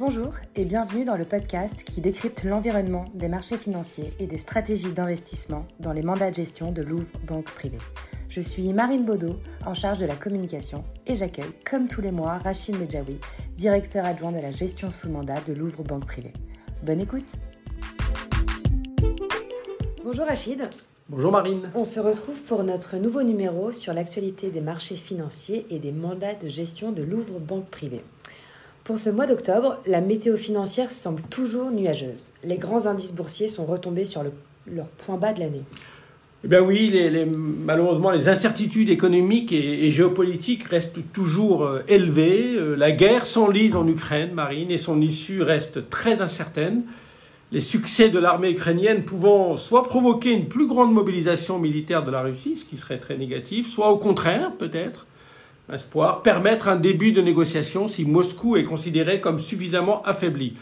Bonjour et bienvenue dans le podcast qui décrypte l'environnement des marchés financiers et des stratégies d'investissement dans les mandats de gestion de Louvre Banque Privée. Je suis Marine Baudot, en charge de la communication, et j'accueille, comme tous les mois, Rachid Medjaoui, directeur adjoint de la gestion sous mandat de Louvre Banque Privée. Bonne écoute Bonjour Rachid. Bonjour Marine. On se retrouve pour notre nouveau numéro sur l'actualité des marchés financiers et des mandats de gestion de Louvre Banque Privée. Pour ce mois d'octobre, la météo financière semble toujours nuageuse. Les grands indices boursiers sont retombés sur leur point bas de l'année. Eh bien oui, malheureusement, les incertitudes économiques et, géopolitiques restent toujours euh, élevées. Euh, la guerre s'enlise en Ukraine, Marine, et son issue reste très incertaine. Les succès de l'armée ukrainienne pouvant soit provoquer une plus grande mobilisation militaire de la Russie, ce qui serait très négatif, soit au contraire, peut-être, espoir, permettre un début de négociation si Moscou est considéré comme suffisamment affaibli.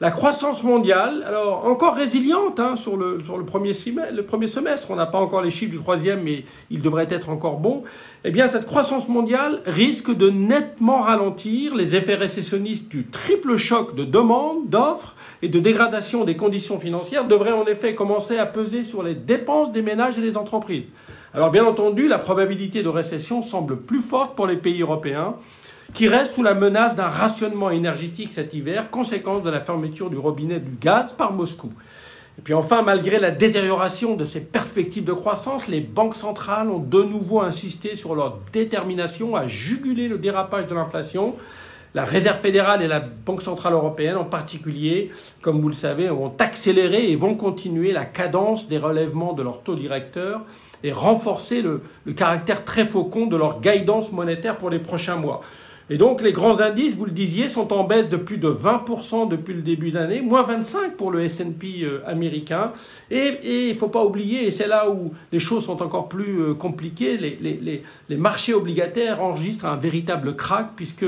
La croissance mondiale, alors encore résiliente hein, sur, le, premier semestre, on n'a pas encore les chiffres du troisième, mais il devrait être encore bon, eh bien cette croissance mondiale risque de nettement ralentir les effets récessionnistes du triple choc de demande, d'offres et de dégradation des conditions financières devraient en effet commencer à peser sur les dépenses des ménages et des entreprises. Alors bien entendu, la probabilité de récession semble plus forte pour les pays européens, qui reste sous la menace d'un rationnement énergétique cet hiver, conséquence de la fermeture du robinet du gaz par Moscou. Et puis enfin, malgré la détérioration de ces perspectives de croissance, les banques centrales ont de nouveau insisté sur leur détermination à juguler le dérapage de l'inflation. La Réserve fédérale et la Banque centrale européenne en particulier, comme vous le savez, vont accélérer et vont continuer la cadence des relèvements de leurs taux directeurs et renforcer le, le caractère très faucon de leur guidance monétaire pour les prochains mois. Et donc les grands indices, vous le disiez, sont en baisse de plus de 20% depuis le début d'année, moins 25% pour le S&P euh, américain. Et il ne faut pas oublier, et c'est là où les choses sont encore plus euh, compliquées, les, les, les, marchés obligataires enregistrent un véritable crack puisque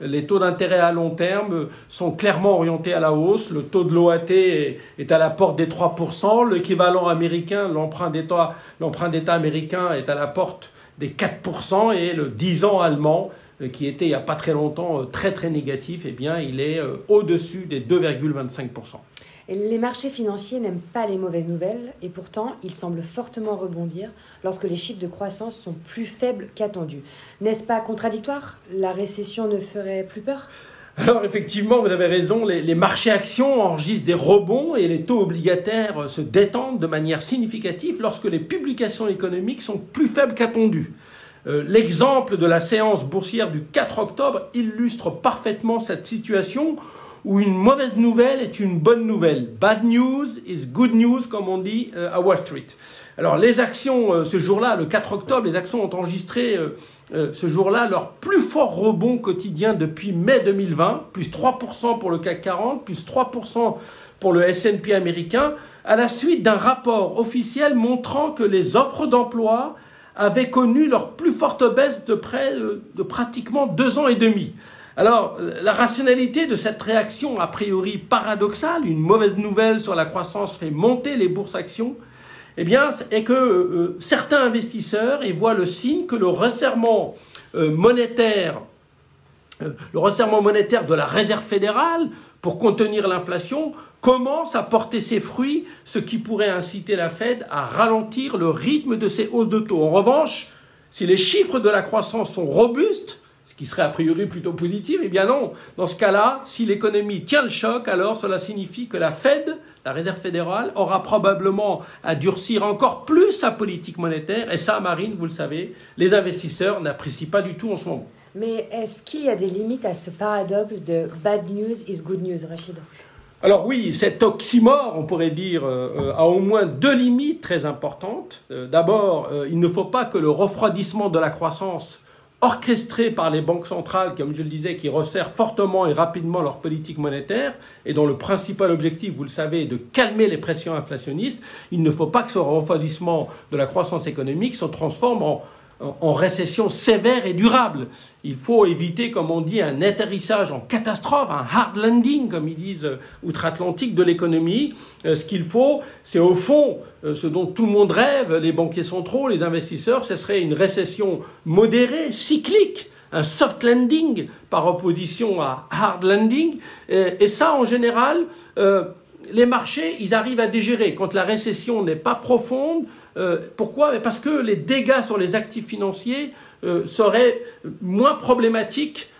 les taux d'intérêt à long terme sont clairement orientés à la hausse. Le taux de l'OAT est, à la porte des 3%, l'équivalent américain, l'emprunt d'État américain est à la porte des 4% et le 10 ans allemand euh, qui était il n'y a pas très longtemps euh, très très négatif, eh bien il est euh, au-dessus des 2,25%. Les marchés financiers n'aiment pas les mauvaises nouvelles et pourtant ils semblent fortement rebondir lorsque les chiffres de croissance sont plus faibles qu'attendus. N'est-ce pas contradictoire? La récession ne ferait plus peur? Alors effectivement, vous avez raison, les, les, marchés actions enregistrent des rebonds et les taux obligataires se détendent de manière significative lorsque les publications économiques sont plus faibles qu'attendues. Euh, l'exemple de la séance boursière du 4 octobre illustre parfaitement cette situation où une mauvaise nouvelle est une bonne nouvelle. Bad news is good news, comme on dit euh, à Wall Street. Alors les actions, euh, ce jour-là, le 4 octobre, les actions ont enregistré ce jour-là leur plus fort rebond quotidien depuis mai 2020, plus 3% pour le CAC 40, plus 3% pour le S&P américain, à la suite d'un rapport officiel montrant que les offres d'emploi avaient connu leur plus forte baisse de près de, pratiquement deux ans et demi. Alors, la rationalité de cette réaction a priori paradoxale, une mauvaise nouvelle sur la croissance fait monter les bourses actions, eh bien, est que euh, certains investisseurs y voient le signe que le resserrement euh, monétaire, euh, le resserrement monétaire de la Réserve fédérale pour contenir l'inflation commence à porter ses fruits, ce qui pourrait inciter la Fed à ralentir le rythme de ses hausses de taux. En revanche, si les chiffres de la croissance sont robustes, ce qui serait a priori plutôt positif, eh bien non. Dans ce cas-là, si l'économie tient le choc, alors cela signifie que la Fed, la Réserve fédérale, aura probablement à durcir encore plus sa politique monétaire. Et ça, Marine, vous le savez, les investisseurs n'apprécient pas du tout en ce moment. Mais est-ce qu'il y a des limites à ce paradoxe de bad news is good news, Rachid alors oui, cet oxymore, on pourrait dire, euh, euh, a au moins deux limites très importantes. Euh, d'abord, il ne faut pas que le refroidissement de la croissance orchestré par les banques centrales, comme je le disais, qui resserrent fortement et rapidement leur politique monétaire, et dont le principal objectif, vous le savez, est de calmer les pressions inflationnistes, il ne faut pas que ce refroidissement de la croissance économique se transforme en, en récession sévère et durable. Il faut éviter, comme on dit, un atterrissage en catastrophe, un hard landing, comme ils disent euh, outre-Atlantique, de l'économie. Euh, ce qu'il faut, c'est au fond euh, ce dont tout le monde rêve, les banquiers centraux, les investisseurs, ce serait une récession modérée, cyclique, un soft landing par opposition à hard landing. Et, ça, en général, les marchés, ils arrivent à dégérer quand la récession n'est pas profonde. Euh, pourquoi? Parce que les dégâts sur les actifs financiers euh, seraient moins problématiques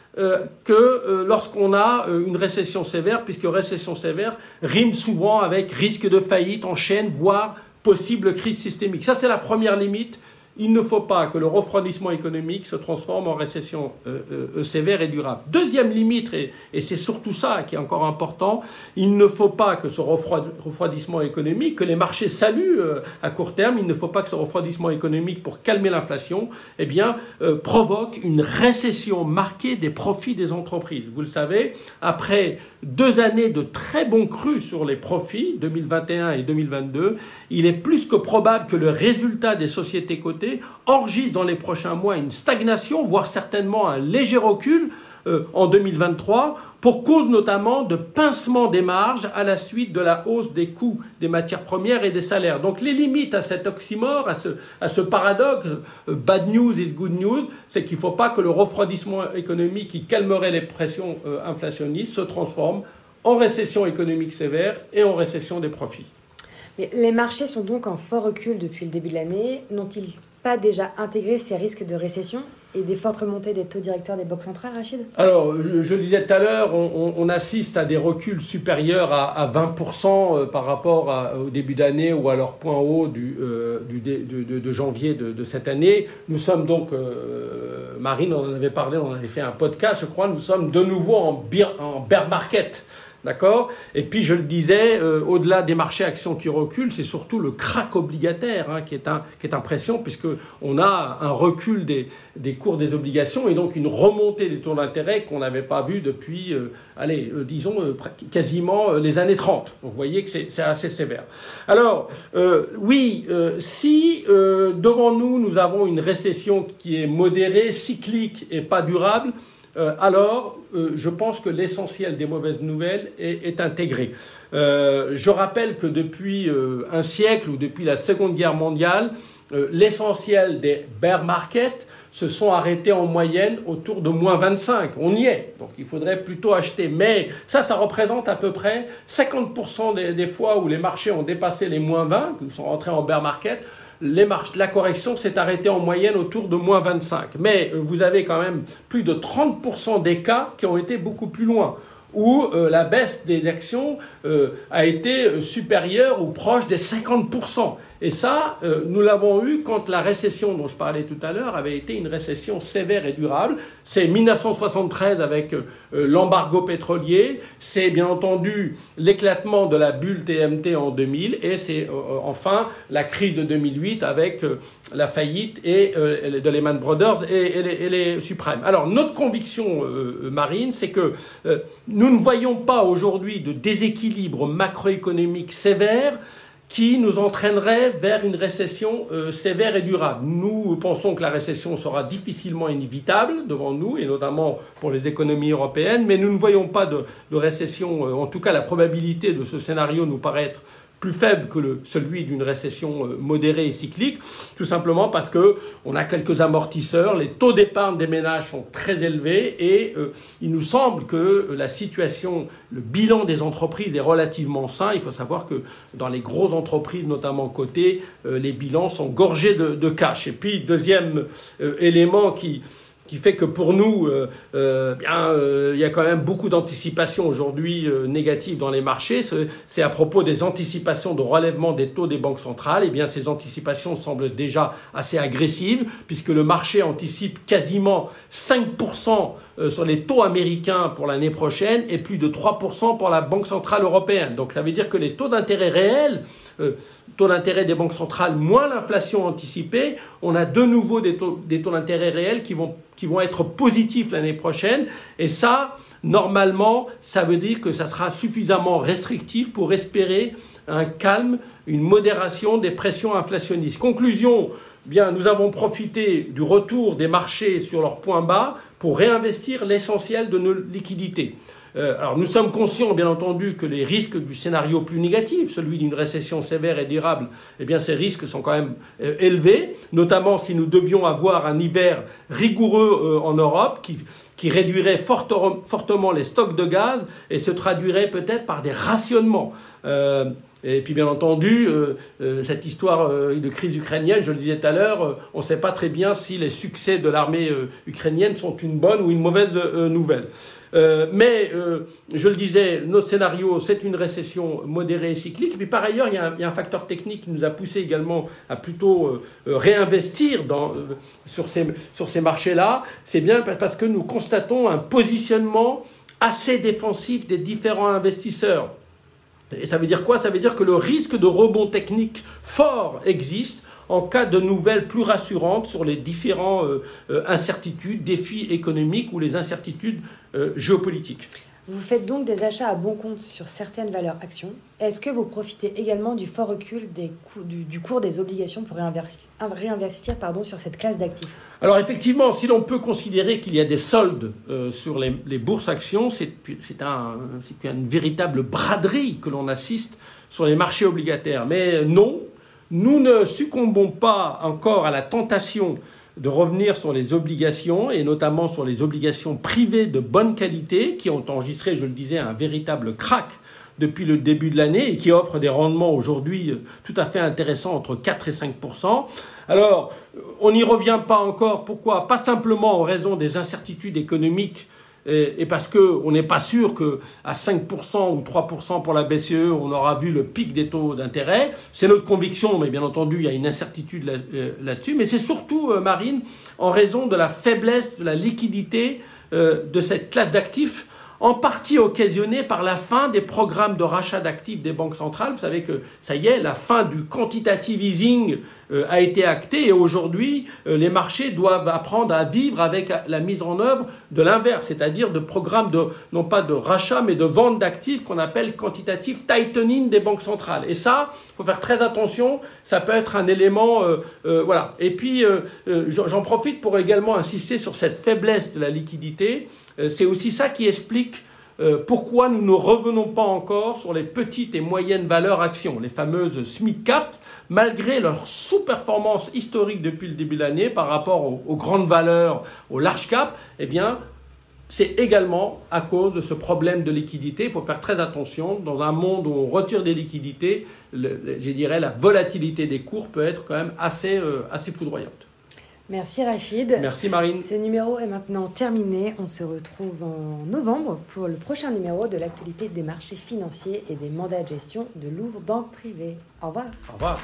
que lorsqu'on a une récession sévère, puisque récession sévère rime souvent avec risque de faillite en chaîne, voire possible crise systémique. Ça, c'est la première limite il ne faut pas que le refroidissement économique se transforme en récession euh, euh, sévère et durable. Deuxième limite, et, c'est surtout ça qui est encore important, il ne faut pas que ce refroidissement économique, que les marchés saluent euh, à court terme, il ne faut pas que ce refroidissement économique, pour calmer l'inflation, eh bien, provoque une récession marquée des profits des entreprises. Vous le savez, après deux années de très bons crus sur les profits, 2021 et 2022, il est plus que probable que le résultat des sociétés cotées enregistre dans les prochains mois une stagnation, voire certainement un léger recul euh, en 2023, pour cause notamment de pincement des marges à la suite de la hausse des coûts des matières premières et des salaires. Donc les limites à cet oxymore, à ce, paradoxe, euh, bad news is good news, c'est qu'il ne faut pas que le refroidissement économique qui calmerait les pressions euh, inflationnistes se transforme en récession économique sévère et en récession des profits. Les marchés sont donc en fort recul depuis le début de l'année. N'ont-ils pas déjà intégré ces risques de récession et des fortes remontées des taux directeurs des banques centrales, Rachid? Alors, je, disais tout à l'heure, on, assiste à des reculs supérieurs à, 20% euh, par rapport au début d'année ou à leur point haut du, euh, de, janvier de, cette année. Nous sommes donc, euh, Marine, on en avait parlé, on avait fait un podcast, je crois, nous sommes de nouveau en bear market. D'accord? Et puis, je le disais, euh, au-delà des marchés actions qui reculent, c'est surtout le crack obligataire hein, qui, est un, qui est impressionnant, puisqu'on a un recul des, cours des obligations et donc une remontée des taux d'intérêt qu'on n'avait pas vu depuis, euh, allez, euh, disons, quasiment les années 30. Donc, vous voyez que c'est assez sévère. Alors, oui, si devant nous, nous avons une récession qui est modérée, cyclique et pas durable, euh, alors euh, je pense que l'essentiel des mauvaises nouvelles est, intégré. Euh, je rappelle que depuis un siècle ou depuis la Seconde Guerre mondiale, l'essentiel des bear markets se sont arrêtés en moyenne autour de moins 25. On y est, donc il faudrait plutôt acheter. Mais ça, ça représente à peu près 50% des, fois où les marchés ont dépassé les moins 20, qui sont rentrés en bear market la correction s'est arrêtée en moyenne autour de moins 25. Mais euh, vous avez quand même plus de 30% des cas qui ont été beaucoup plus loin où euh, la baisse des actions euh, a été supérieure ou proche des 50%. Et ça, euh, nous l'avons eu quand la récession dont je parlais tout à l'heure avait été une récession sévère et durable. C'est 1973 avec euh, l'embargo pétrolier, c'est bien entendu l'éclatement de la bulle TMT en 2000 et c'est euh, enfin la crise de 2008 avec la faillite et, de Lehman Brothers et, et, les, suprêmes. Alors notre conviction marine, c'est que nous ne voyons pas aujourd'hui de déséquilibre macroéconomique sévère qui nous entraînerait vers une récession euh, sévère et durable. Nous pensons que la récession sera difficilement inévitable devant nous, et notamment pour les économies européennes, mais nous ne voyons pas de, récession, euh, en tout cas la probabilité de ce scénario nous paraît être plus faible que celui d'une récession euh, modérée et cyclique, tout simplement parce que on a quelques amortisseurs, les taux d'épargne des ménages sont très élevés et euh, il nous semble que euh, la situation, le bilan des entreprises est relativement sain. Il faut savoir que dans les grosses entreprises, notamment cotées, les bilans sont gorgés de cash. Et puis deuxième élément qui qui fait que pour nous, euh, euh, bien, euh, il y a quand même beaucoup d'anticipations aujourd'hui négatives dans les marchés. C'est à propos des anticipations de relèvement des taux des banques centrales. Et eh bien, ces anticipations semblent déjà assez agressives, puisque le marché anticipe quasiment 5% sur les taux américains pour l'année prochaine et plus de 3% pour la Banque centrale européenne. Donc, ça veut dire que les taux d'intérêt réels taux d'intérêt des banques centrales moins l'inflation anticipée, on a de nouveau des taux, d'intérêt réels qui vont, qui vont être positifs l'année prochaine. Et ça, normalement, ça veut dire que ça sera suffisamment restrictif pour espérer un calme, une modération des pressions inflationnistes. Conclusion, nous avons profité du retour des marchés sur leurs points bas pour réinvestir l'essentiel de nos liquidités. Euh, alors nous sommes conscients, bien entendu, que les risques du scénario plus négatif, celui d'une récession sévère et durable, eh ces risques sont quand même euh, élevés, notamment si nous devions avoir un hiver rigoureux euh, en Europe qui réduirait fortement les stocks de gaz et se traduirait peut-être par des rationnements. Et puis bien entendu, cette histoire de crise ukrainienne, je le disais tout à l'heure, on ne sait pas très bien si les succès de l'armée ukrainienne sont une bonne ou une mauvaise nouvelle. Euh, mais euh, je le disais, notre scénario, c'est une récession modérée et cyclique. Mais par ailleurs, il y, a un, facteur technique qui nous a poussé également à plutôt euh, réinvestir sur ces marchés-là. C'est bien parce que nous constatons un positionnement assez défensif des différents investisseurs. Et ça veut dire quoi? Ça veut dire que le risque de rebond technique fort existe en cas de nouvelles plus rassurantes sur les différents euh, euh, incertitudes, défis économiques ou les incertitudes euh, géopolitiques. Vous faites donc des achats à bon compte sur certaines valeurs actions. Est-ce que vous profitez également du fort recul du, cours des obligations pour réinvestir, sur cette classe d'actifs? Alors effectivement, si l'on peut considérer qu'il y a des soldes sur les, bourses actions, c'est un, une véritable braderie que l'on assiste sur les marchés obligataires. Mais non, nous ne succombons pas encore à la tentation de revenir sur les obligations, et notamment sur les obligations privées de bonne qualité, qui ont enregistré, je le disais, un véritable crack depuis le début de l'année et qui offrent des rendements aujourd'hui tout à fait intéressants entre 4 et 5 Alors, on n'y revient pas encore. Pourquoi? Pas simplement en raison des incertitudes économiques et, parce qu'on n'est pas sûr qu'à 5% ou 3% pour la BCE, on aura vu le pic des taux d'intérêt. C'est notre conviction, mais bien entendu, il y a une incertitude euh, là-dessus. mais c'est surtout, euh, Marine, en raison de la faiblesse de la liquidité euh, de cette classe d'actifs en partie occasionné par la fin des programmes de rachat d'actifs des banques centrales. Vous savez que ça y est, la fin du quantitative easing a été actée et aujourd'hui, euh, les marchés doivent apprendre à vivre avec la mise en œuvre de l'inverse, c'est-à-dire de programmes de, non pas de rachat, mais de vente d'actifs qu'on appelle quantitative tightening des banques centrales. Et ça, faut faire très attention, ça peut être un élément, euh, voilà. Et puis, j'en profite pour également insister sur cette faiblesse de la liquidité. Euh, c'est aussi ça qui explique euh, pourquoi nous ne revenons pas encore sur les petites et moyennes valeurs actions, les fameuses SMIC Cap, malgré leur sous-performance historique depuis le début de l'année par rapport aux, grandes valeurs, aux large cap, eh bien, c'est également à cause de ce problème de liquidité. Il faut faire très attention. Dans un monde où on retire des liquidités, je dirais la volatilité des cours peut être quand même assez, euh, assez poudroyante. Merci Rachid. Merci Marine. Ce numéro est maintenant terminé. On se retrouve en novembre pour le prochain numéro de l'actualité des marchés financiers et des mandats de gestion de Louvre Banque Privée. Au revoir. Au revoir.